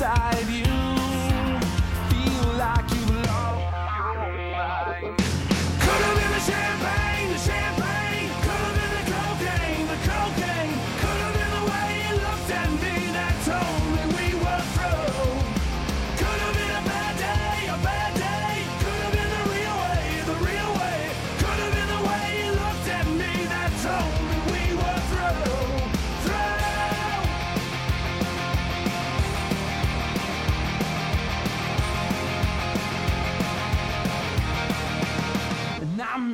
inside you.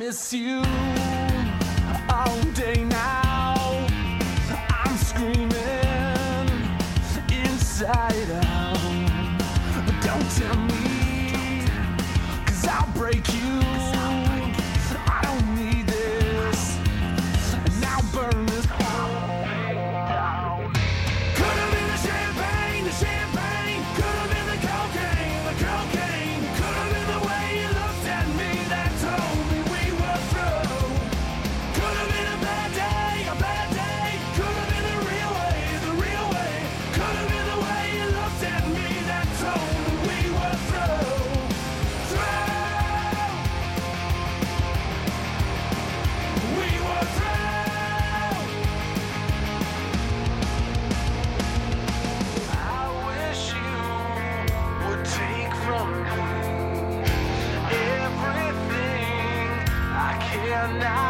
miss you all day now. I'm screaming inside out. But don't tell me, cause I'll break you. now.